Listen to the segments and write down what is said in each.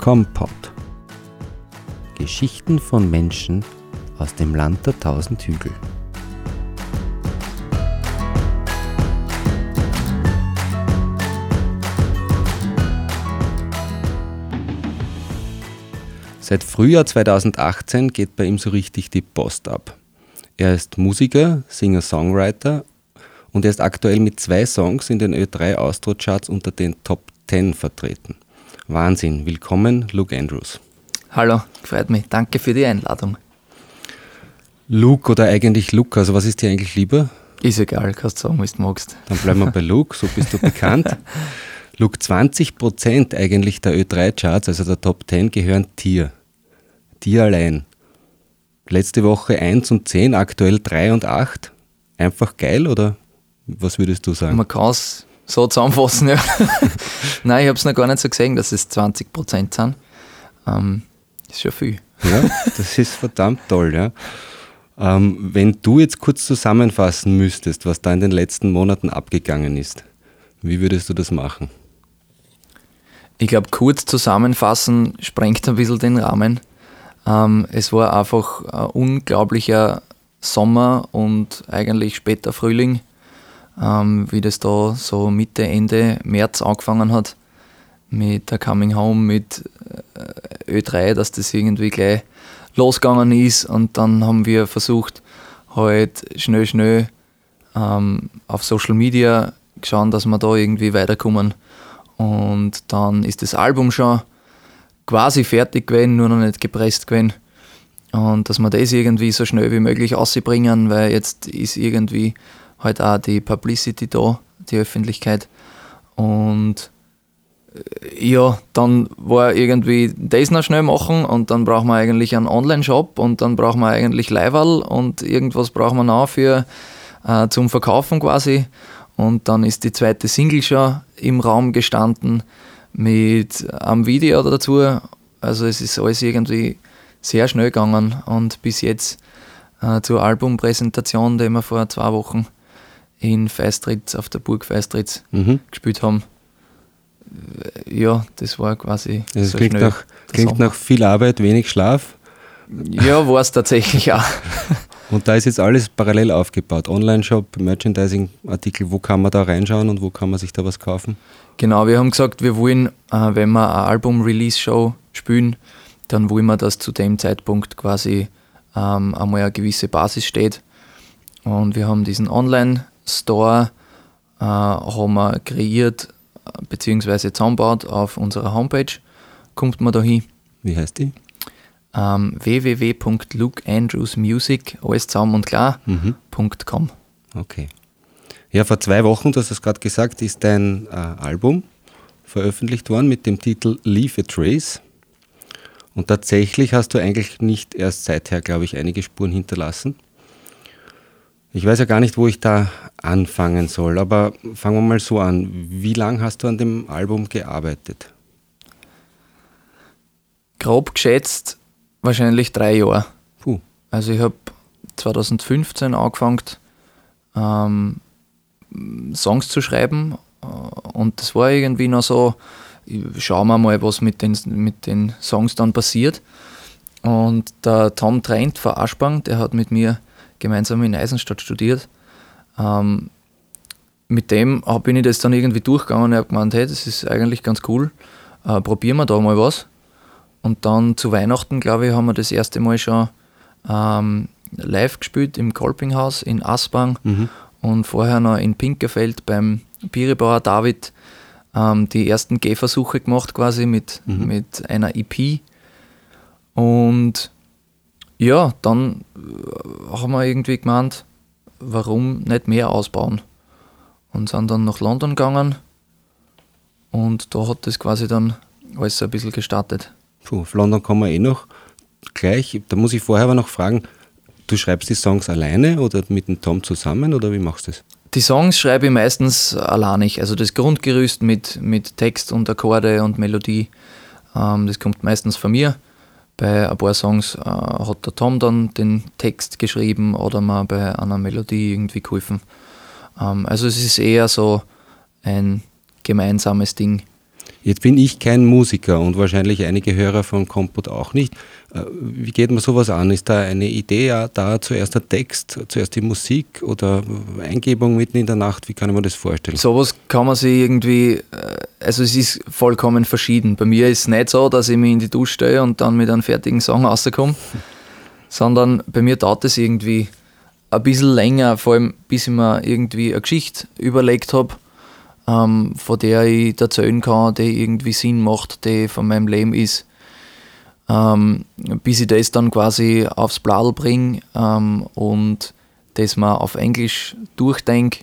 Kompott. Geschichten von Menschen aus dem Land der tausend Hügel. Seit Frühjahr 2018 geht bei ihm so richtig die Post ab. Er ist Musiker, Singer-Songwriter und er ist aktuell mit zwei Songs in den Ö3 Austro-Charts unter den Top 10 vertreten. Wahnsinn. Willkommen, Luke Andrews. Hallo, freut mich. Danke für die Einladung. Luke oder eigentlich Lukas, was ist dir eigentlich lieber? Ist egal, kannst du sagen, was du magst. Dann bleiben wir bei Luke, so bist du bekannt. Luke, 20% eigentlich der Ö3-Charts, also der Top 10, gehören dir dir allein. Letzte Woche 1 und 10, aktuell 3 und 8. Einfach geil oder was würdest du sagen? Man kann es so zusammenfassen, ja. Nein, ich habe es noch gar nicht so gesehen, dass es 20 Prozent sind. Ähm, ist schon viel. Ja, das ist verdammt toll, ja. Ähm, wenn du jetzt kurz zusammenfassen müsstest, was da in den letzten Monaten abgegangen ist, wie würdest du das machen? Ich glaube, kurz zusammenfassen sprengt ein bisschen den Rahmen. Ähm, es war einfach ein unglaublicher Sommer und eigentlich später Frühling, ähm, wie das da so Mitte, Ende März angefangen hat mit der Coming Home, mit äh, Ö3, dass das irgendwie gleich losgegangen ist und dann haben wir versucht, halt schnell, schnell ähm, auf Social Media schauen, dass wir da irgendwie weiterkommen. Und dann ist das Album schon quasi fertig gewesen, nur noch nicht gepresst gewesen. Und dass wir das irgendwie so schnell wie möglich ausbringen, weil jetzt ist irgendwie halt auch die Publicity da, die Öffentlichkeit. Und äh, ja, dann war irgendwie das noch schnell machen und dann brauchen wir eigentlich einen Online-Shop und dann brauchen wir eigentlich Leiberl und irgendwas brauchen wir noch für äh, zum Verkaufen quasi. Und dann ist die zweite Single schon im Raum gestanden mit einem Video dazu. Also es ist alles irgendwie sehr schnell gegangen und bis jetzt äh, zur Albumpräsentation, die wir vor zwei Wochen in Feistritz, auf der Burg Feistritz mhm. gespielt haben. Ja, das war quasi. Das so klingt, nach, klingt nach viel Arbeit, wenig Schlaf. Ja, war es tatsächlich auch. Und da ist jetzt alles parallel aufgebaut. Online-Shop, Merchandising-Artikel, wo kann man da reinschauen und wo kann man sich da was kaufen? Genau, wir haben gesagt, wir wollen, äh, wenn wir eine Album-Release-Show spielen, dann wollen wir, dass zu dem Zeitpunkt quasi ähm, einmal eine gewisse Basis steht. Und wir haben diesen Online-Store äh, haben wir kreiert bzw. zusammengebaut auf unserer Homepage. Kommt man da hin. Wie heißt die? Ähm, www.lukeandrewsmusic, alles zusammen und klar, mhm. Okay. Ja, vor zwei Wochen, du hast es gerade gesagt, ist dein äh, Album veröffentlicht worden mit dem Titel Leave a Trace. Und tatsächlich hast du eigentlich nicht erst seither, glaube ich, einige Spuren hinterlassen. Ich weiß ja gar nicht, wo ich da anfangen soll, aber fangen wir mal so an. Wie lange hast du an dem Album gearbeitet? Grob geschätzt wahrscheinlich drei Jahre. Puh. Also ich habe 2015 angefangen, ähm, Songs zu schreiben. Äh, und das war irgendwie noch so, schauen wir mal, was mit den, mit den Songs dann passiert. Und der Tom Trent von Aschbang, der hat mit mir gemeinsam in Eisenstadt studiert. Ähm, mit dem bin ich das dann irgendwie durchgegangen und habe gemeint, hey, das ist eigentlich ganz cool, äh, probieren wir da mal was. Und dann zu Weihnachten, glaube ich, haben wir das erste Mal schon ähm, live gespielt im Kolpinghaus in Aspang. Mhm und vorher noch in Pinkerfeld beim Bierebauer David ähm, die ersten Gehversuche gemacht, quasi mit, mhm. mit einer EP. Und ja, dann äh, haben wir irgendwie gemeint, warum nicht mehr ausbauen? Und sind dann nach London gegangen und da hat das quasi dann alles ein bisschen gestartet. Puh, auf London kommen wir eh noch gleich. Da muss ich vorher aber noch fragen, Du schreibst die Songs alleine oder mit dem Tom zusammen oder wie machst du das? Die Songs schreibe ich meistens alleinig. Also das Grundgerüst mit, mit Text und Akkorde und Melodie, ähm, das kommt meistens von mir. Bei ein paar Songs äh, hat der Tom dann den Text geschrieben oder mal bei einer Melodie irgendwie geholfen. Ähm, also es ist eher so ein gemeinsames Ding. Jetzt bin ich kein Musiker und wahrscheinlich einige Hörer von Kompot auch nicht. Äh, wie geht man sowas an? Ist da eine Idee da, zuerst der Text, zuerst die Musik oder Eingebung mitten in der Nacht? Wie kann man das vorstellen? Sowas kann man sich irgendwie, äh, also es ist vollkommen verschieden. Bei mir ist es nicht so, dass ich mich in die Dusche stehe und dann mit einem fertigen Song rauskomme, sondern bei mir dauert es irgendwie ein bisschen länger, vor allem bis ich mir irgendwie eine Geschichte überlegt habe ähm, von der ich erzählen kann, die irgendwie Sinn macht, die von meinem Leben ist. Ähm, bis ich das dann quasi aufs Bladel bringe ähm, und das mal auf Englisch durchdenke,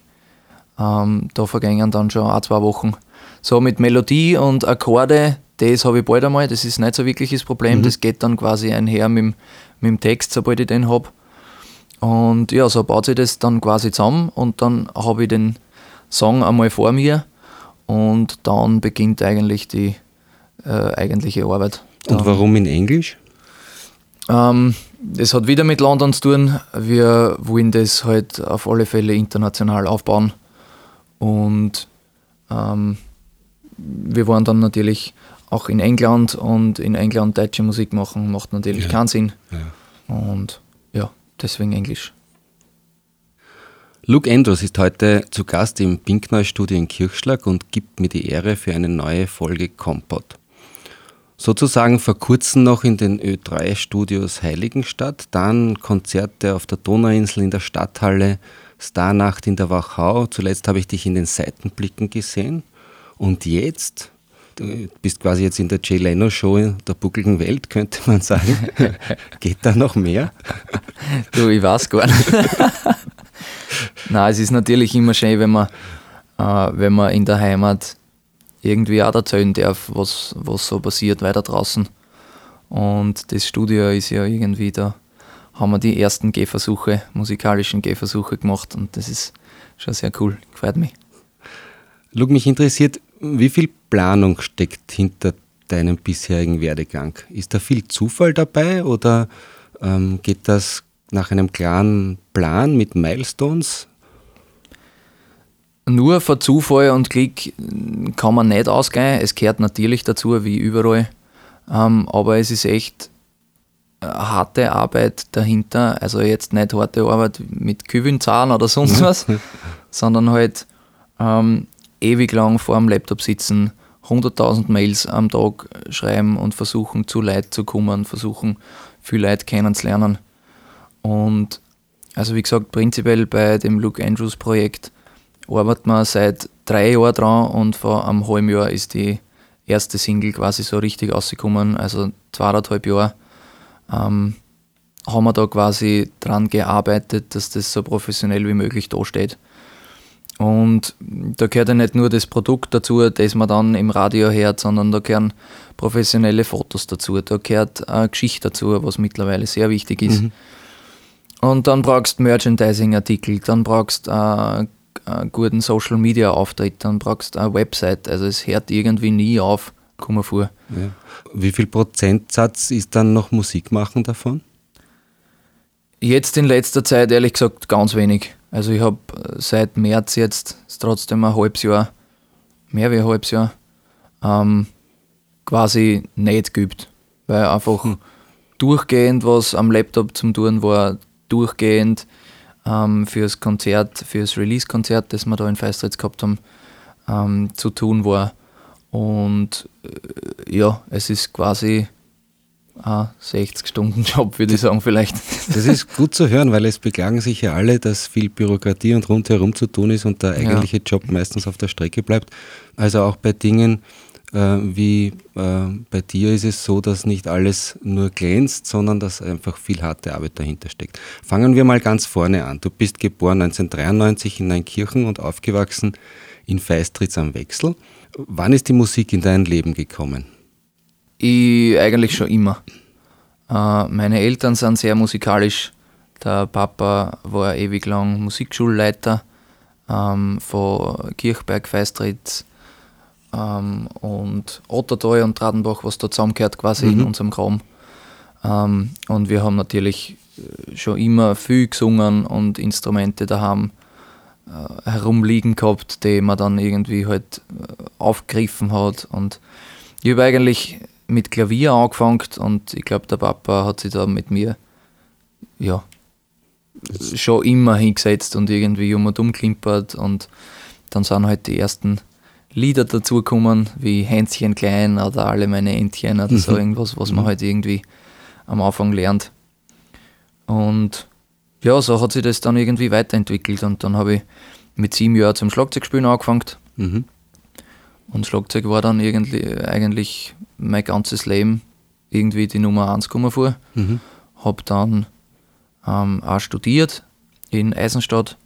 ähm, da vergängen dann schon ein, zwei Wochen. So mit Melodie und Akkorde, das habe ich bald einmal, das ist nicht so wirklich das Problem, mhm. das geht dann quasi einher mit, mit dem Text, sobald ich den habe. Und ja, so baut sich das dann quasi zusammen und dann habe ich den Song einmal vor mir und dann beginnt eigentlich die äh, eigentliche Arbeit. Und warum in Englisch? Ähm, das hat wieder mit London zu tun. Wir wollen das halt auf alle Fälle international aufbauen. Und ähm, wir wollen dann natürlich auch in England und in England deutsche Musik machen, macht natürlich ja. keinen Sinn. Ja. Und ja, deswegen Englisch. Luke Andrews ist heute zu Gast im Pinkneu-Studio in Kirchschlag und gibt mir die Ehre für eine neue Folge Kompott. Sozusagen vor kurzem noch in den Ö3-Studios Heiligenstadt, dann Konzerte auf der Donauinsel in der Stadthalle, Starnacht in der Wachau, zuletzt habe ich dich in den Seitenblicken gesehen und jetzt, du bist quasi jetzt in der Jay Leno Show der buckligen Welt, könnte man sagen. Geht da noch mehr? Du, ich weiß gar nicht. Nein, es ist natürlich immer schön, wenn man, äh, wenn man in der Heimat irgendwie auch erzählen darf, was, was so passiert weiter draußen. Und das Studio ist ja irgendwie da, haben wir die ersten Gehversuche, musikalischen Gehversuche gemacht und das ist schon sehr cool, gefreut mich. Luke, mich interessiert, wie viel Planung steckt hinter deinem bisherigen Werdegang? Ist da viel Zufall dabei oder ähm, geht das nach einem klaren Plan mit Milestones? Nur von Zufall und Glück kann man nicht ausgehen. Es gehört natürlich dazu, wie überall. Ähm, aber es ist echt harte Arbeit dahinter. Also jetzt nicht harte Arbeit mit Kübelzahlen oder sonst was, sondern halt ähm, ewig lang vor dem Laptop sitzen, 100.000 Mails am Tag schreiben und versuchen zu Leid zu kommen, versuchen viel Leid kennenzulernen. Und also wie gesagt, prinzipiell bei dem Luke Andrews Projekt arbeitet man seit drei Jahren dran und vor einem halben Jahr ist die erste Single quasi so richtig rausgekommen, also zweieinhalb Jahre ähm, haben wir da quasi dran gearbeitet, dass das so professionell wie möglich dasteht. Und da gehört ja nicht nur das Produkt dazu, das man dann im Radio hört, sondern da gehören professionelle Fotos dazu, da gehört eine Geschichte dazu, was mittlerweile sehr wichtig ist. Mhm. Und dann brauchst du Merchandising-Artikel, dann brauchst du äh, einen guten Social-Media-Auftritt, dann brauchst du eine Website. Also es hört irgendwie nie auf, komm mal vor. Ja. Wie viel Prozentsatz ist dann noch Musik machen davon? Jetzt in letzter Zeit ehrlich gesagt ganz wenig. Also ich habe äh, seit März jetzt, ist trotzdem ein halbes Jahr, mehr wie ein halbes Jahr, ähm, quasi nicht geübt. Weil einfach hm. durchgehend was am Laptop zum Tun war, durchgehend ähm, fürs Konzert, fürs Release-Konzert, das wir da in Feistritz gehabt haben, ähm, zu tun war. Und äh, ja, es ist quasi ein 60-Stunden-Job, würde ich sagen, vielleicht. Das ist gut zu hören, weil es beklagen sich ja alle, dass viel Bürokratie und rundherum zu tun ist und der eigentliche ja. Job meistens auf der Strecke bleibt. Also auch bei Dingen, wie äh, bei dir ist es so, dass nicht alles nur glänzt, sondern dass einfach viel harte Arbeit dahinter steckt. Fangen wir mal ganz vorne an. Du bist geboren 1993 in Neunkirchen und aufgewachsen in Feistritz am Wechsel. Wann ist die Musik in dein Leben gekommen? Ich eigentlich schon immer. Äh, meine Eltern sind sehr musikalisch. Der Papa war ewig lang Musikschulleiter ähm, von Kirchberg, Feistritz ähm, und Ottertal und Tradenbach, was da zusammengehört quasi mhm. in unserem Raum. Ähm, und wir haben natürlich äh, schon immer viel gesungen und Instrumente daheim äh, herumliegen gehabt, die man dann irgendwie halt äh, aufgegriffen hat. Und ich habe eigentlich mit Klavier angefangen und ich glaube, der Papa hat sich da mit mir ja, schon immer hingesetzt und irgendwie um und umklimpert und dann sind halt die ersten Lieder dazugekommen, wie Hänschen klein oder alle meine Entchen oder so mhm. irgendwas, was man mhm. halt irgendwie am Anfang lernt. Und ja, so hat sich das dann irgendwie weiterentwickelt und dann habe ich mit sieben Jahren zum Schlagzeugspielen angefangen. Mhm. Und Schlagzeug war dann irgendwie, eigentlich mein ganzes Leben irgendwie die Nummer eins gekommen vor. Mhm. Habe dann ähm, auch studiert in Eisenstadt.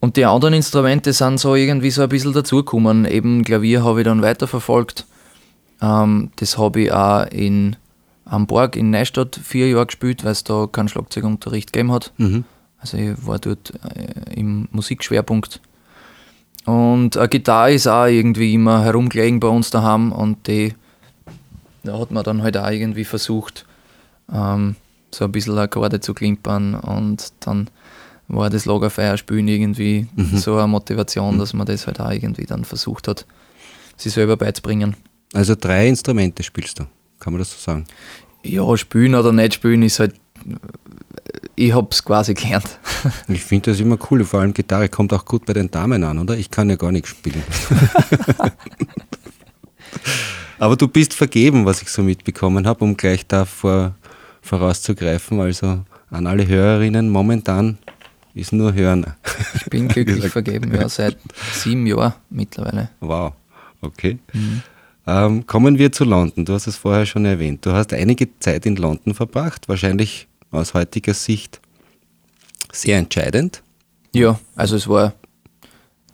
Und die anderen Instrumente sind so irgendwie so ein bisschen dazugekommen. Eben Klavier habe ich dann weiterverfolgt. Ähm, das habe ich auch in Hamburg in Neustadt vier Jahre gespielt, weil es da keinen Schlagzeugunterricht gegeben hat. Mhm. Also ich war dort äh, im Musikschwerpunkt. Und eine Gitarre ist auch irgendwie immer herumgelegen bei uns daheim und die da hat man dann halt auch irgendwie versucht, ähm, so ein bisschen Akkorde zu klimpern und dann war das Lagerfeuerspielen irgendwie mhm. so eine Motivation, mhm. dass man das halt auch irgendwie dann versucht hat, sich selber beizubringen. Also drei Instrumente spielst du, kann man das so sagen? Ja, spielen oder nicht spielen ist halt ich habe es quasi gelernt. Ich finde das immer cool, vor allem Gitarre kommt auch gut bei den Damen an, oder? Ich kann ja gar nicht spielen. Aber du bist vergeben, was ich so mitbekommen habe, um gleich da vor, vorauszugreifen. Also an alle Hörerinnen, momentan ist nur Hören. Ich bin glücklich vergeben, ja, seit sieben Jahren mittlerweile. Wow, okay. Mhm. Ähm, kommen wir zu London. Du hast es vorher schon erwähnt. Du hast einige Zeit in London verbracht, wahrscheinlich aus heutiger Sicht sehr entscheidend. Ja, also es war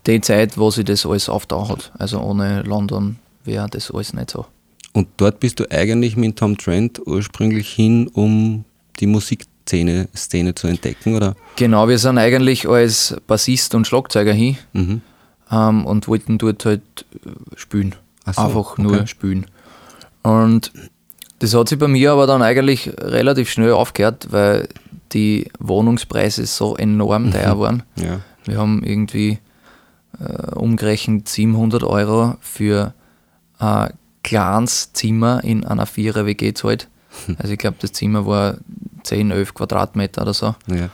die Zeit, wo sich das alles aufgetan hat. Also ohne London wäre das alles nicht so. Und dort bist du eigentlich mit Tom Trent ursprünglich hin, um die Musikszene Szene zu entdecken, oder? Genau, wir sind eigentlich als Bassist und Schlagzeuger hin mhm. ähm, und wollten dort halt spielen. So, Einfach nur okay. spielen. Und das hat sich bei mir aber dann eigentlich relativ schnell aufgehört, weil die Wohnungspreise so enorm mhm. teuer waren. Ja. Wir haben irgendwie äh, umgerechnet 700 Euro für ein kleines Zimmer in einer Vierer-WG gezahlt. Also ich glaube, das Zimmer war 10, 11 Quadratmeter oder so. Ja.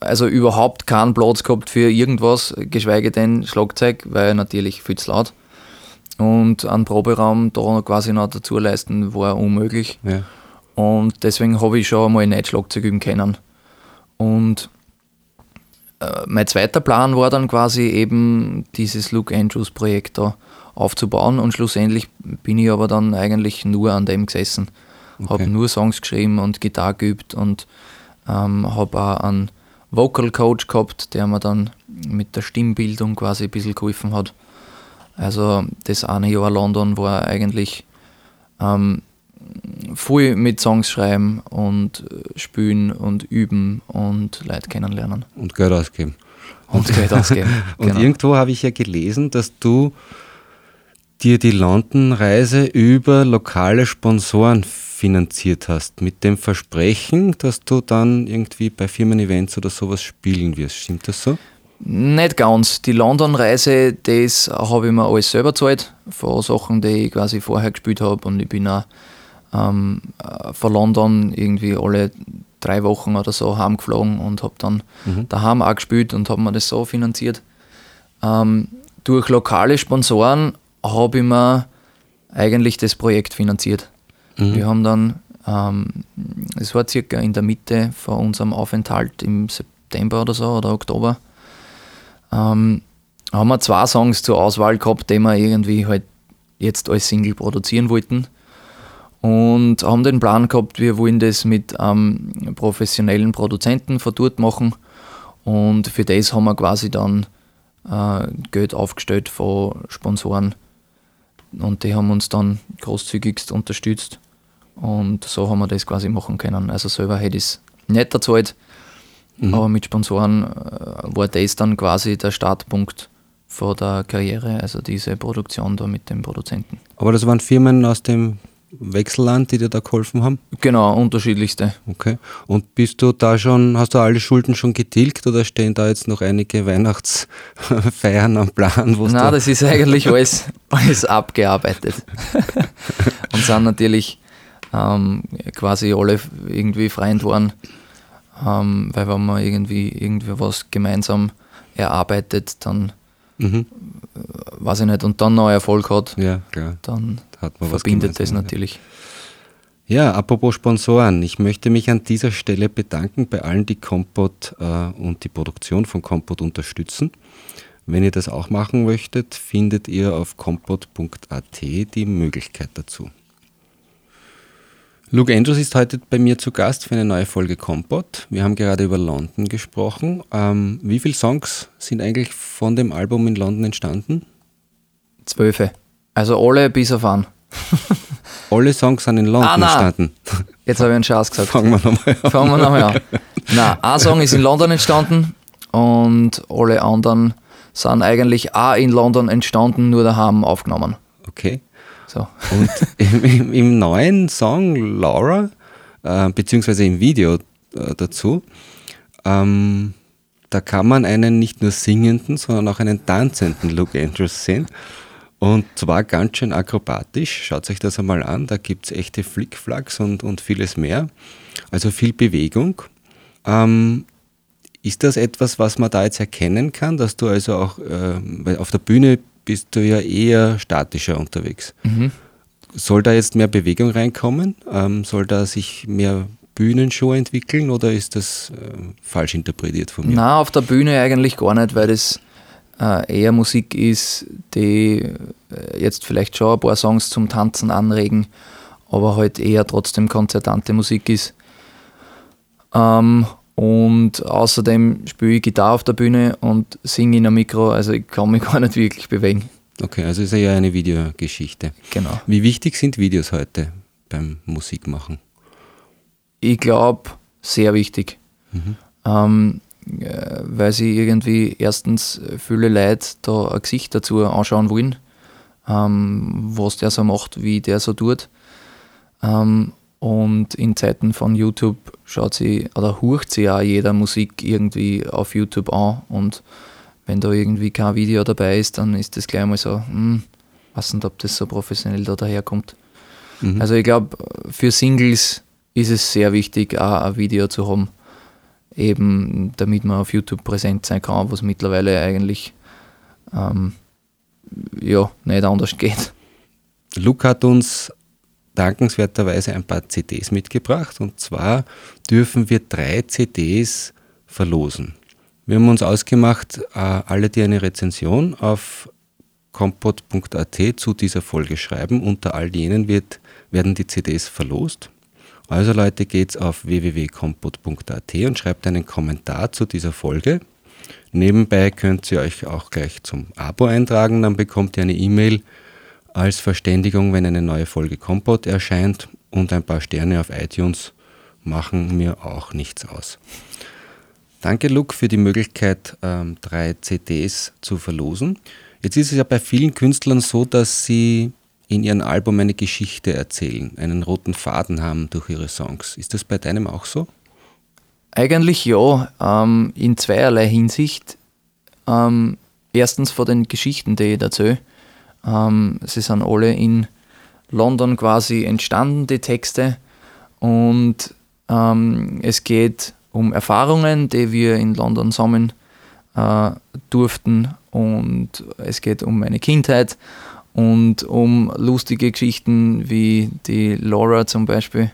Also überhaupt keinen Platz gehabt für irgendwas, geschweige denn Schlagzeug, weil natürlich viel zu laut. Und einen Proberaum da quasi noch dazu leisten, war unmöglich. Ja. Und deswegen habe ich schon einmal nicht Schlagzeug üben können. Und äh, mein zweiter Plan war dann quasi eben dieses Luke Andrews Projekt da aufzubauen und schlussendlich bin ich aber dann eigentlich nur an dem gesessen. Okay. Habe nur Songs geschrieben und Gitarre geübt und ähm, habe auch einen Vocal Coach gehabt, der mir dann mit der Stimmbildung quasi ein bisschen geholfen hat. Also das eine Jahr London war eigentlich ähm, viel mit Songs schreiben und äh, spielen und üben und Leute kennenlernen. Und Geld ausgeben. Und Geld ausgeben. und genau. irgendwo habe ich ja gelesen, dass du dir die London-Reise über lokale Sponsoren finanziert hast, mit dem Versprechen, dass du dann irgendwie bei Firmen-Events oder sowas spielen wirst. Stimmt das so? Nicht ganz. Die London-Reise, das habe ich mir alles selber gezahlt, von Sachen, die ich quasi vorher gespielt habe. Und ich bin auch ähm, äh, von London irgendwie alle drei Wochen oder so heimgeflogen und habe dann mhm. daheim auch gespielt und habe mir das so finanziert. Ähm, durch lokale Sponsoren habe ich mir eigentlich das Projekt finanziert. Mhm. Wir haben dann, ähm, es war circa in der Mitte von unserem Aufenthalt im September oder so oder Oktober, ähm, haben wir zwei Songs zur Auswahl gehabt, die wir irgendwie halt jetzt als Single produzieren wollten. Und haben den Plan gehabt, wir wollen das mit einem professionellen Produzenten von dort machen. Und für das haben wir quasi dann äh, Geld aufgestellt von Sponsoren. Und die haben uns dann großzügigst unterstützt. Und so haben wir das quasi machen können. Also selber hätte ich es nicht erzahlt. Mhm. Aber mit Sponsoren äh, war das dann quasi der Startpunkt vor der Karriere, also diese Produktion da mit dem Produzenten. Aber das waren Firmen aus dem Wechselland, die dir da geholfen haben? Genau, unterschiedlichste. Okay. Und bist du da schon, hast du alle Schulden schon getilgt oder stehen da jetzt noch einige Weihnachtsfeiern am Plan? Nein, das ist eigentlich alles, alles abgearbeitet. Und sind natürlich ähm, quasi alle irgendwie Freund waren, ähm, weil wenn man irgendwie, irgendwie was gemeinsam erarbeitet, dann mhm. Äh, weiß ich nicht, und dann noch Erfolg hat, ja, klar. dann verbindet das natürlich. Ja, apropos Sponsoren, ich möchte mich an dieser Stelle bedanken bei allen, die Compot äh, und die Produktion von Compot unterstützen. Wenn ihr das auch machen möchtet, findet ihr auf compot.at die Möglichkeit dazu. Luke Andrews ist heute bei mir zu Gast für eine neue Folge Compot. Wir haben gerade über London gesprochen. Ähm, wie viele Songs sind eigentlich von dem Album in London entstanden? Zwölfe. Also alle bis auf einen. alle Songs sind in London ah, entstanden. Jetzt habe ich einen Schatz gesagt. Fangen wir nochmal an. Fangen wir nochmal an. Nein, ein Song ist in London entstanden und alle anderen sind eigentlich auch in London entstanden, nur daheim aufgenommen. Okay. So. Und im, im, neuen Song Laura, äh, beziehungsweise im Video äh, dazu, ähm, da kann man einen nicht nur singenden, sondern auch einen tanzenden Luke Andrews sehen. Und zwar ganz schön akrobatisch. Schaut euch das einmal an. Da gibt es echte Flickflacks und, und vieles mehr. Also viel Bewegung. Ähm, ist das etwas, was man da jetzt erkennen kann, dass du also auch äh, auf der Bühne bist du ja eher statischer unterwegs. Mhm. Soll da jetzt mehr Bewegung reinkommen? Ähm, soll da sich mehr Bühnenshow entwickeln oder ist das äh, falsch interpretiert von mir? Na, auf der Bühne eigentlich gar nicht, weil das eher Musik ist, die äh, jetzt vielleicht schon ein paar Songs zum Tanzen anregen, aber halt eher trotzdem konzertante Musik ist. Ähm, und außerdem spiele ich Gitarre auf der Bühne und singe in einem Mikro, also ich kann mich gar nicht wirklich bewegen. Okay, also ist ja eine Videogeschichte. Genau. Wie wichtig sind Videos heute beim Musikmachen? Ich glaube, sehr wichtig. Mhm. Ähm, äh, weil sie irgendwie erstens viele Leute da ein Gesicht dazu anschauen wollen, ähm, was der so macht, wie der so tut. Ähm, und in Zeiten von YouTube schaut sie oder hurcht sie auch jeder Musik irgendwie auf YouTube an. Und wenn da irgendwie kein Video dabei ist, dann ist das gleich mal so, hm, weiß nicht, ob das so professionell da daherkommt. Mhm. Also ich glaube, für Singles ist es sehr wichtig, auch ein Video zu haben. Eben damit man auf YouTube präsent sein kann, was mittlerweile eigentlich ähm, ja, nicht anders geht. Luke hat uns dankenswerterweise ein paar CDs mitgebracht. Und zwar dürfen wir drei CDs verlosen. Wir haben uns ausgemacht, äh, alle, die eine Rezension auf kompot.at zu dieser Folge schreiben, unter all jenen wird, werden die CDs verlost. Also Leute, geht's auf www.kompot.at und schreibt einen Kommentar zu dieser Folge. Nebenbei könnt ihr euch auch gleich zum Abo eintragen, dann bekommt ihr eine E-Mail als Verständigung, wenn eine neue Folge Kompott erscheint und ein paar Sterne auf iTunes machen mir auch nichts aus. Danke, Luke, für die Möglichkeit, ähm, drei CDs zu verlosen. Jetzt ist es ja bei vielen Künstlern so, dass sie in ihrem Album eine Geschichte erzählen, einen roten Faden haben durch ihre Songs. Ist das bei deinem auch so? Eigentlich ja, ähm, in zweierlei Hinsicht. Ähm, erstens von den Geschichten, die ich erzähle. Ähm, sie sind alle in London quasi entstanden, die Texte. Und ähm, es geht um Erfahrungen, die wir in London sammeln äh, durften. Und es geht um meine Kindheit und um lustige Geschichten wie die Laura zum Beispiel,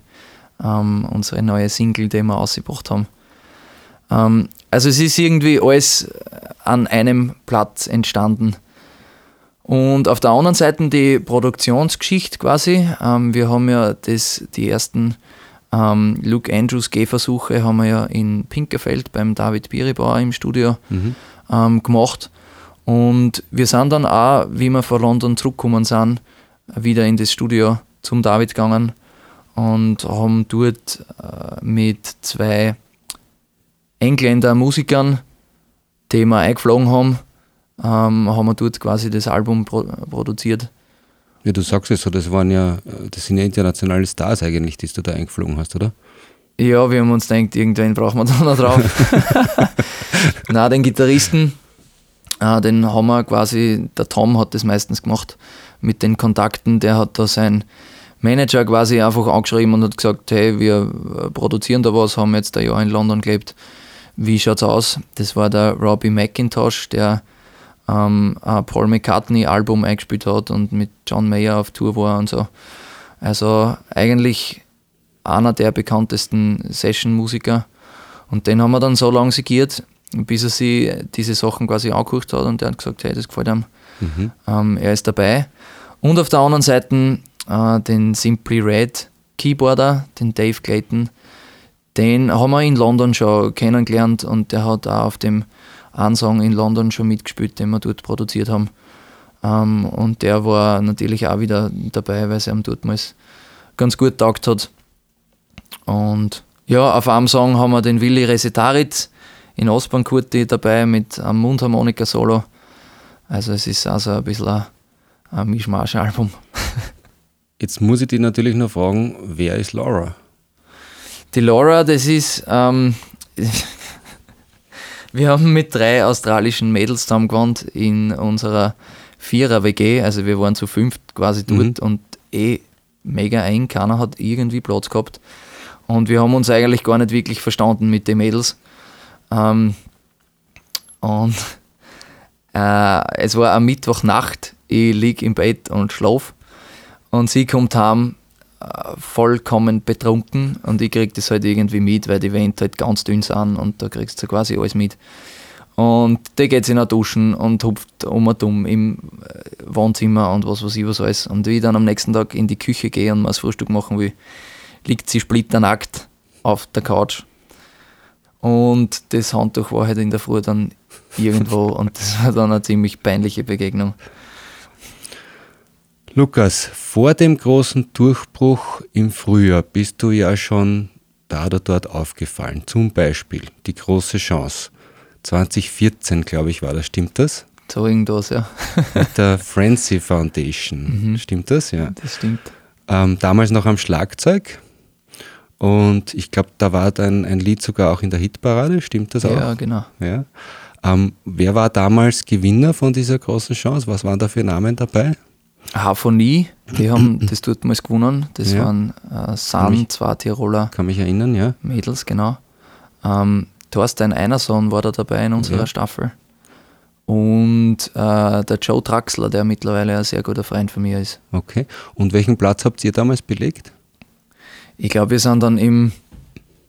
ähm, unsere neue Single, die wir ausgebracht haben. Ähm, also es ist irgendwie alles an einem Platz entstanden. Und auf der anderen Seite die Produktionsgeschichte quasi. Ähm, wir haben ja das, die ersten ähm, Luke Andrews Gehversuche haben wir ja in Pinkerfeld beim David Biribauer im Studio mhm. ähm, gemacht. Und wir sind dann auch, wie wir von London zurückgekommen sind, wieder in das Studio zum David gegangen und haben dort äh, mit zwei Engländer Musikern, die wir eingeflogen haben, ähm, haben wir dort quasi das Album pro produziert. Ja, du sagst es so, das waren ja, das sind ja internationale Stars eigentlich, die du da eingeflogen hast, oder? Ja, wir haben uns gedacht, irgendwen brauchen wir da noch drauf. Na, den Gitarristen, äh, den haben wir quasi, der Tom hat das meistens gemacht mit den Kontakten, der hat da sein Manager quasi einfach angeschrieben und hat gesagt, hey, wir äh, produzieren da was, haben jetzt ein Jahr in London gelebt, wie schaut's aus? Das war der Robbie McIntosh, der ähm, ein Paul McCartney Album eingespielt hat und mit John Mayer auf Tour war und so. Also eigentlich einer der bekanntesten Session-Musiker. Und den haben wir dann so lange segiert, bis er sich diese Sachen quasi angeguckt hat und der hat gesagt, hey, das gefällt ihm. Mhm. Ähm, er ist dabei. Und auf der anderen Seite äh, den Simply Red Keyboarder, den Dave Clayton. Den haben wir in London schon kennengelernt und der hat auch auf dem Song in London schon mitgespielt, den wir dort produziert haben. Ähm, und der war natürlich auch wieder dabei, weil es ihm dort mal ganz gut taugt hat. Und ja, auf einem Song haben wir den Willi Resetarit in Osborn-Kurti dabei mit einem Mundharmonika-Solo. Also es ist also ein bisschen ein, ein Mischmasch-Album. Jetzt muss ich dich natürlich noch fragen, wer ist Laura? Die Laura, das ist, ähm, wir haben mit drei australischen Mädels zusammen gewohnt in unserer Vierer-WG, also wir waren zu fünft quasi dort mhm. und eh mega eng, keiner hat irgendwie Platz gehabt und wir haben uns eigentlich gar nicht wirklich verstanden mit den Mädels. Ähm, und äh, es war am Mittwochnacht, ich liege im Bett und schlafe und sie kommt heim äh, vollkommen betrunken und ich kriege das halt irgendwie mit, weil die Wände halt ganz dünn sind und da kriegst du quasi alles mit. Und der geht sich nach duschen und hupft um und um im äh, Wohnzimmer und was weiß ich was alles. Und wie ich dann am nächsten Tag in die Küche gehe und mal das Frühstück machen will, liegt sie splitternackt auf der Couch. Und das Handtuch war halt in der Früh dann irgendwo und das war dann eine ziemlich peinliche Begegnung. Lukas, vor dem großen Durchbruch im Frühjahr bist du ja schon da oder dort aufgefallen. Zum Beispiel die große Chance. 2014, glaube ich, war das. Stimmt das? So irgendwas, ja. Mit der Frenzy Foundation. Mhm. Stimmt das? Ja. Das stimmt. Ähm, damals noch am Schlagzeug. Und ich glaube, da war dann ein Lied sogar auch in der Hitparade. Stimmt das auch? Ja, genau. Ja. Ähm, wer war damals Gewinner von dieser großen Chance? Was waren da für Namen dabei? Haphonie, die haben das dort mal gewonnen. Das ja. waren äh, San, zwei Tiroler. Kann mich erinnern, ja. Mädels, genau. Ähm, Thorstein Einerson war da dabei in unserer ja. Staffel. Und äh, der Joe Traxler, der mittlerweile ein sehr guter Freund von mir ist. Okay. Und welchen Platz habt ihr damals belegt? Ich glaube, wir sind dann im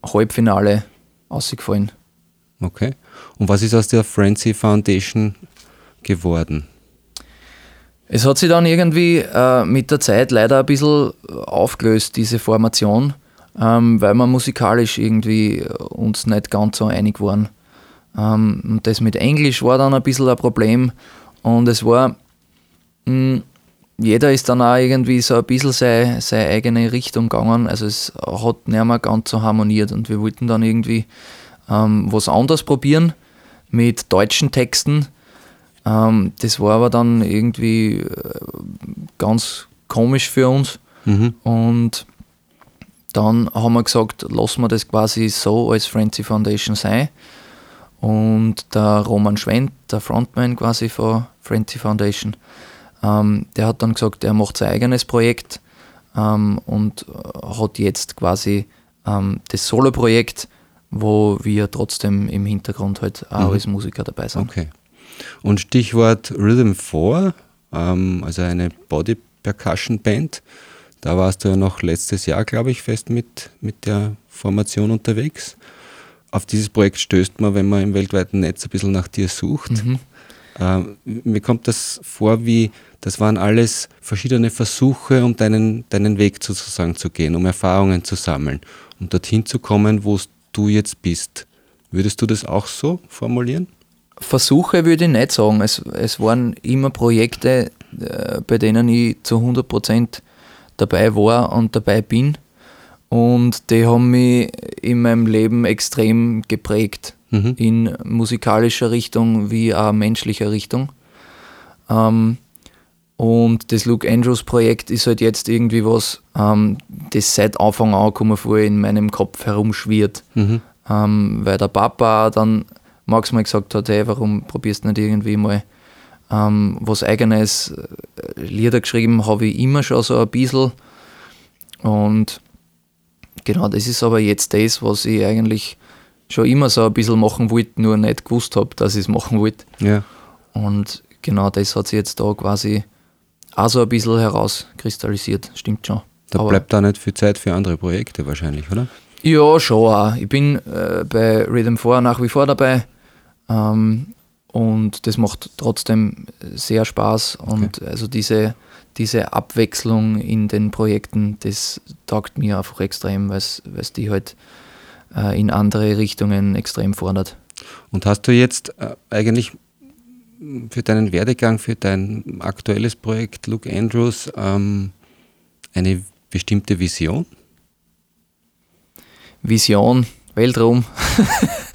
Halbfinale ausgefallen. Okay. Und was ist aus der Frenzy Foundation geworden? Es hat sich dann irgendwie äh, mit der Zeit leider ein bisschen aufgelöst, diese Formation, ähm, weil wir musikalisch irgendwie uns nicht ganz so einig waren. Ähm, und das mit Englisch war dann ein bisschen ein Problem und es war, mh, hm, jeder ist dann auch irgendwie so ein bisschen seine, seine eigene Richtung gegangen, also es hat nicht mehr ganz so harmoniert und wir wollten dann irgendwie ähm, was anderes probieren mit deutschen Texten ähm, das war aber dann irgendwie äh, ganz komisch für uns. Mhm. Und dann haben wir gesagt, lassen wir das quasi so als Frenzy Foundation sein. Und der Roman Schwendt, der Frontman quasi von Frenzy Foundation, ähm, der hat dann gesagt, er macht sein eigenes Projekt ähm, und hat jetzt quasi ähm, das Solo-Projekt, wo wir trotzdem im Hintergrund halt auch mhm. als Musiker dabei sind. Okay. Und Stichwort Rhythm 4, ähm, also eine Body Percussion Band. Da warst du ja noch letztes Jahr, glaube ich, fest mit, mit der Formation unterwegs. Auf dieses Projekt stößt man, wenn man im weltweiten Netz ein bisschen nach dir sucht. Mhm. Ähm, mir kommt das vor, wie das waren alles verschiedene Versuche, um deinen, deinen Weg sozusagen zu gehen, um Erfahrungen zu sammeln, um dorthin zu kommen, wo du jetzt bist. Würdest du das auch so formulieren? Versuche würde ich nicht sagen. Es, es waren immer Projekte, äh, bei denen ich zu 100% dabei war und dabei bin. Und die haben mich in meinem Leben extrem geprägt. Mhm. In musikalischer Richtung wie auch menschlicher Richtung. Ähm, Und das Luke Andrews Projekt ist halt jetzt irgendwie was, ähm, das seit Anfang an kommen vor in meinem Kopf herumschwirrt. Mhm. Ähm, weil der Papa dann Max mal gesagt hat, hey, warum probierst du nicht irgendwie mal ähm, was eigenes? Äh, Lieder geschrieben habe ich immer schon so ein bisschen. Und genau, das ist aber jetzt das, was ich eigentlich schon immer so ein bisschen machen wollte, nur nicht gewusst habe, dass ich es machen wollte. Ja. Und genau das hat sich jetzt da quasi auch so ein bisschen herauskristallisiert, stimmt schon. Da Aber- bleibt da nicht viel Zeit für andere Projekte wahrscheinlich, oder? Ja, schon auch. Ich bin äh, bei Rhythm 4 nach wie vor dabei. Ähm, und das macht trotzdem sehr Spaß. Und also diese, diese Abwechslung in den Projekten, das taugt mir einfach extrem, weil es die halt äh, in andere Richtungen extrem fordert. Und hast du jetzt äh, eigentlich für deinen Werdegang, für dein aktuelles Projekt Luke Andrews ähm, eine bestimmte Vision? Vision, Weltraum.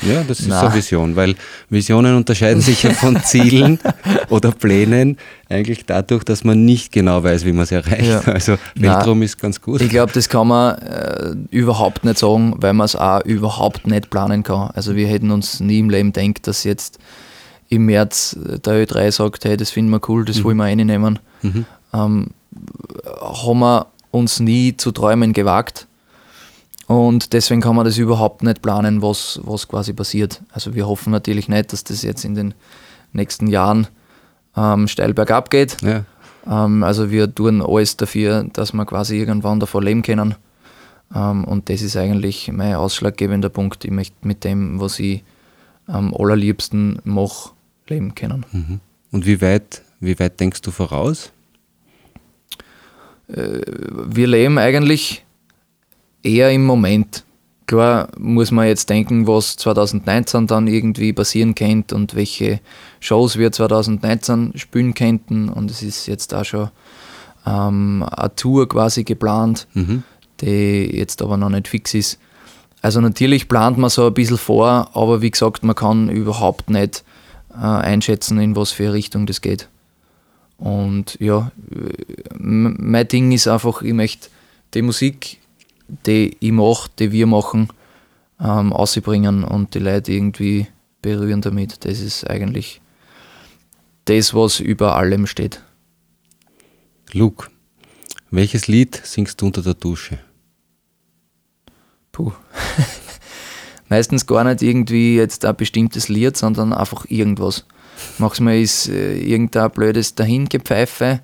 Ja, das ist so eine Vision, weil Visionen unterscheiden sich ja von Zielen oder Plänen eigentlich dadurch, dass man nicht genau weiß, wie man es erreicht. Ja. Also. Weltraum ist ganz gut. Ich glaube, das kann man äh, überhaupt nicht sagen, weil man es auch überhaupt nicht planen kann. Also wir hätten uns nie im Leben gedacht, dass jetzt im März der Ö3 sagt, hey, das finden wir cool, das wollen wir reinnehmen. Mhm. Ähm, haben wir uns nie zu träumen gewagt. Und deswegen kann man das überhaupt nicht planen, was, was quasi passiert. Also wir hoffen natürlich nicht, dass das jetzt in den nächsten Jahren ähm, steil bergab geht. Ja. Ähm, also wir tun alles dafür, dass wir quasi irgendwann davon leben können. Ähm, und das ist eigentlich mein ausschlaggebender Punkt. Ich möchte mit dem, was ich am allerliebsten mache, leben können. Mhm. Und wie weit, wie weit denkst du voraus? Wir leben eigentlich eher im Moment. Klar muss man jetzt denken, was 2019 dann irgendwie passieren könnte und welche Shows wir 2019 spielen könnten. Und es ist jetzt auch schon ähm, eine Tour quasi geplant. Mhm. die jetzt aber noch nicht fix ist. Also natürlich plant man so ein bisschen vor, aber wie gesagt, man kann überhaupt nicht äh, einschätzen, in was für Richtung das geht. Und ja, mein Ding ist einfach, ich möchte die Musik, die ich mache, die wir machen, ähm, ausbringen und die Leute irgendwie berühren damit. Das ist eigentlich das, was über allem steht. Luke, welches Lied singst du unter der Dusche? Puh. Meistens gar nicht irgendwie jetzt ein bestimmtes Lied, sondern einfach irgendwas. Manchmal ist äh, irgendein blödes Dahingepfeife,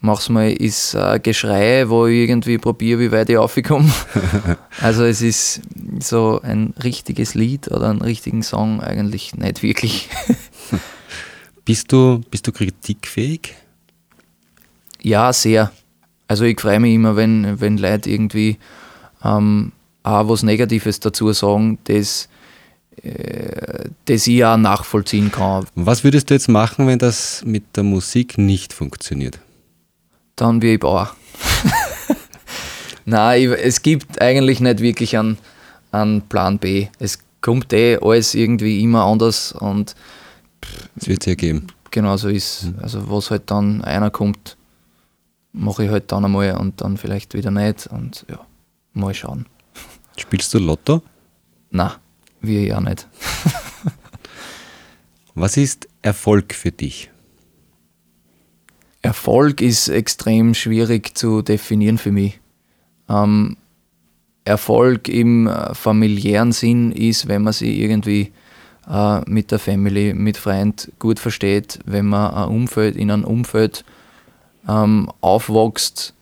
manchmal ist ein Geschrei, wo ich irgendwie probiere, wie weit ich raufkomme. also es ist so ein richtiges Lied oder einen richtigen Song eigentlich nicht wirklich. Bist du, bist du kritikfähig? Ja, sehr. Also ich freue mich immer, wenn, wenn Leute irgendwie ähm, auch was Negatives dazu sagen, das, äh, das ich auch nachvollziehen kann. Was würdest du jetzt machen, wenn das mit der Musik nicht funktioniert? Dann wie ich Bauer. Nein, ich, es gibt eigentlich nicht wirklich einen, einen Plan B. Es kommt eh alles irgendwie immer anders und Das wird es ja geben. genau so ist. Also was halt dann einer kommt, mache ich halt dann einmal und dann vielleicht wieder nicht und ja, mal schauen. Spielst du Lotto? Na, wir ja nicht. Was ist Erfolg für dich? Erfolg ist extrem schwierig zu definieren für mich. Ähm, Erfolg im äh, familiären Sinn ist, wenn man sich irgendwie äh, mit der Family, mit Freund gut versteht, wenn man ein Umfeld, in einem Umfeld ähm, aufwächst,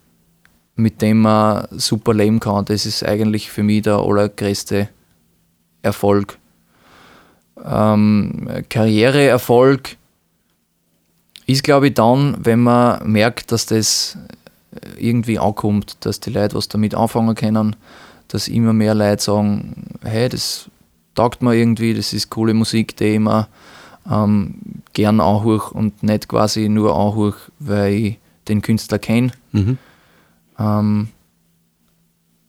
mit dem man super leben kann. Das ist eigentlich für mich der allergrößte Erfolg. Ähm, Karriereerfolg ist, glaube ich, dann, wenn man merkt, dass das irgendwie ankommt, dass die Leute was damit anfangen können, dass immer mehr Leute sagen, hey, das taugt mir irgendwie, das ist coole Musik, die ich mir ähm, gern anhöre und nicht quasi nur anhöre, weil ich den Künstler kenne. Mhm. Ähm,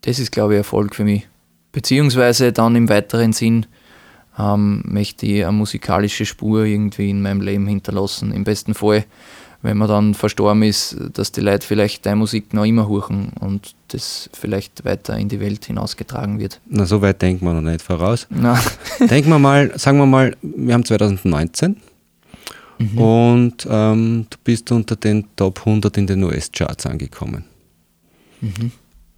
das ist, glaube ich, Erfolg für mich. Beziehungsweise dann im weiteren Sinn, ähm, möchte ich eine musikalische Spur irgendwie in meinem Leben hinterlassen. Im besten Fall, wenn man dann verstorben ist, dass die Leute vielleicht deine Musik noch immer hören und das vielleicht weiter in die Welt hinausgetragen wird. Na, so weit denken wir noch nicht voraus. Denken wir mal, sagen wir mal, wir haben 2019 mhm. und ähm, du bist unter den Top 100 in den US-Charts angekommen. Mhm.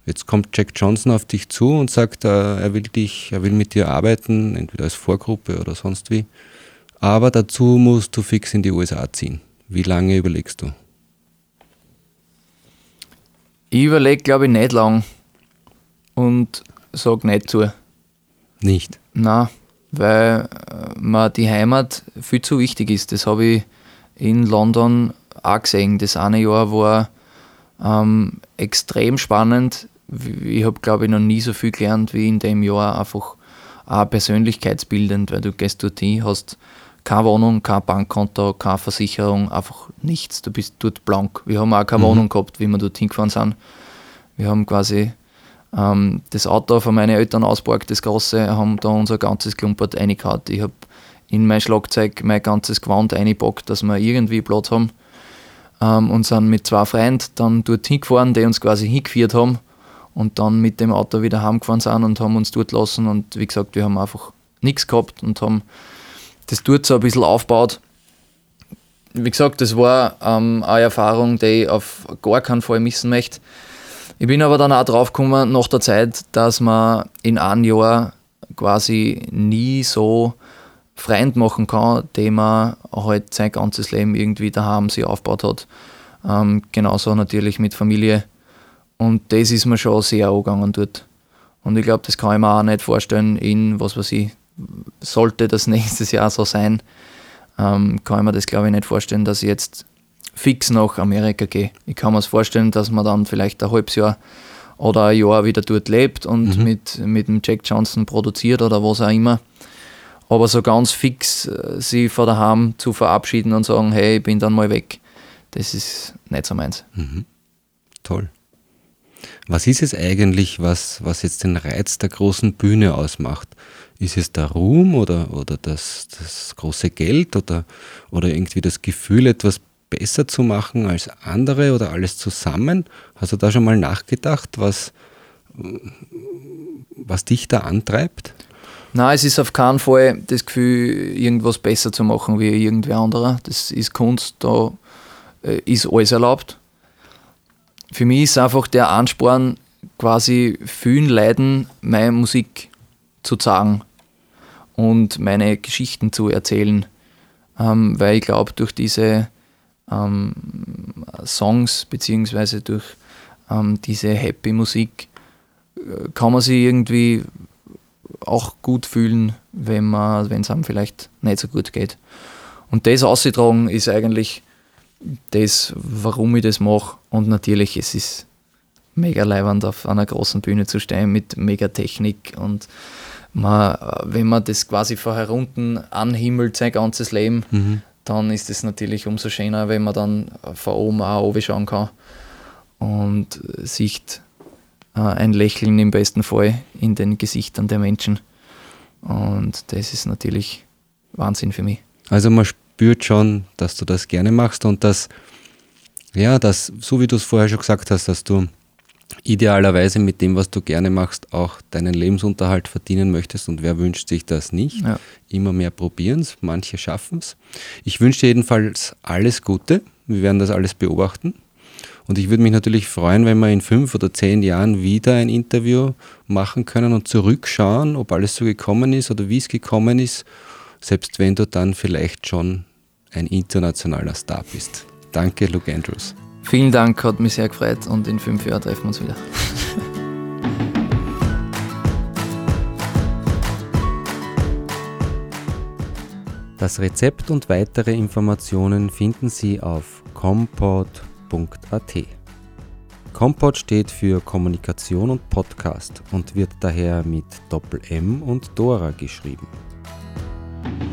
Jetzt kommt Jack Johnson auf dich zu und sagt, äh, er will dich, er will mit dir arbeiten, entweder als Vorgruppe oder sonst wie. Aber dazu musst du fix in die USA ziehen. Wie lange überlegst du? Ich überlege, glaube ich, nicht lang und sage nicht zu. Nicht? Nein, weil äh, mir die Heimat viel zu wichtig ist. Das habe ich in London auch gesehen. Das eine Jahr war ähm, extrem spannend. Ich habe, glaube ich, noch nie so viel gelernt wie in dem Jahr. Einfach auch persönlichkeitsbildend, weil du gehst dort hin, hast keine Wohnung, kein Bankkonto, keine Versicherung, einfach nichts. Du bist dort blank. Wir haben auch keine mhm. Wohnung gehabt, wie wir dort hingefahren sind. Wir haben quasi ähm, das Auto von meinen Eltern ausgeparkt, das große, haben da unser ganzes Klumpert reingehauen. Ich habe in mein Schlagzeug mein ganzes Gewand reingepackt, dass wir irgendwie Platz haben ähm, und sind mit zwei Freunden dann dort hingefahren, die uns quasi hingeführt haben und dann mit dem Auto wieder heimgefahren sind und haben uns dort lassen und wie gesagt, wir haben einfach nichts gehabt und haben das dort so ein bisschen aufgebaut. Wie gesagt, das war ähm, eine Erfahrung, die ich auf gar keinen Fall missen möchte. Ich bin aber dann auch drauf gekommen nach der Zeit, dass man in einem Jahr quasi nie so Freund machen kann, den man halt sein ganzes Leben irgendwie daheim sich aufgebaut hat. Ähm, genauso natürlich mit Familie. Und das ist mir schon sehr angegangen dort. Und ich glaube, das kann ich mir auch nicht vorstellen, in was weiß ich, sollte das nächstes Jahr so sein, ähm, kann ich mir das glaube ich nicht vorstellen, dass ich jetzt fix nach Amerika gehe. Ich kann mir es vorstellen, dass man dann vielleicht ein halbes Jahr oder ein Jahr wieder dort lebt und mhm. mit, mit dem Jack Johnson produziert oder was auch immer. Aber so ganz fix äh, sie von daheim zu verabschieden und sagen, hey, ich bin dann mal weg, das ist nicht so meins. Mhm. Toll. Was ist es eigentlich, was, was jetzt den Reiz der großen Bühne ausmacht? Ist es der Ruhm oder, oder das, das große Geld oder, oder irgendwie das Gefühl, etwas besser zu machen als andere oder alles zusammen? Hast du da schon mal nachgedacht, was, was dich da antreibt? Nein, es ist auf keinen Fall das Gefühl, irgendwas besser zu machen wie irgendwer anderer. Das ist Kunst, da äh, ist alles erlaubt. Für mich ist einfach der Ansporn, quasi vielen Leiden meine Musik zu zeigen und meine Geschichten zu erzählen. Ähm, weil ich glaube, durch diese ähm, Songs beziehungsweise durch ähm, diese Happy Musik äh, kann man sich irgendwie auch gut fühlen, wenn es einem vielleicht nicht so gut geht. Und das auszutragen ist eigentlich das, warum ich das mache. Und natürlich, es ist mega leibend, auf einer großen Bühne zu stehen mit mega Technik und man, wenn man das quasi von herunten anhimmelt, sein ganzes Leben, mhm. dann ist es natürlich umso schöner, wenn man dann von oben auch oben schauen kann und sieht äh, ein Lächeln im besten Fall in den Gesichtern der Menschen. Und das ist natürlich Wahnsinn für mich. Also man spürt schon, dass du das gerne machst und dass, ja, dass, so wie du es vorher schon gesagt hast, dass du idealerweise mit dem, was du gerne machst, auch deinen Lebensunterhalt verdienen möchtest. Und wer wünscht sich das nicht? Ja. Immer mehr probieren es, manche schaffen es. Ich wünsche dir jedenfalls alles Gute. Wir werden das alles beobachten. Und ich würde mich natürlich freuen, wenn wir in fünf oder zehn Jahren wieder ein Interview machen können und zurückschauen, ob alles so gekommen ist oder wie es gekommen ist, selbst wenn du dann vielleicht schon ein internationaler Star bist. Danke, Luke Andrews. Vielen Dank, hat mich sehr gefreut und in fünf Jahren treffen wir uns wieder. Das Rezept und weitere Informationen finden Sie auf kompot.at. Kompot steht für Kommunikation und Podcast und wird daher mit Doppel M und Dora geschrieben. Thank you.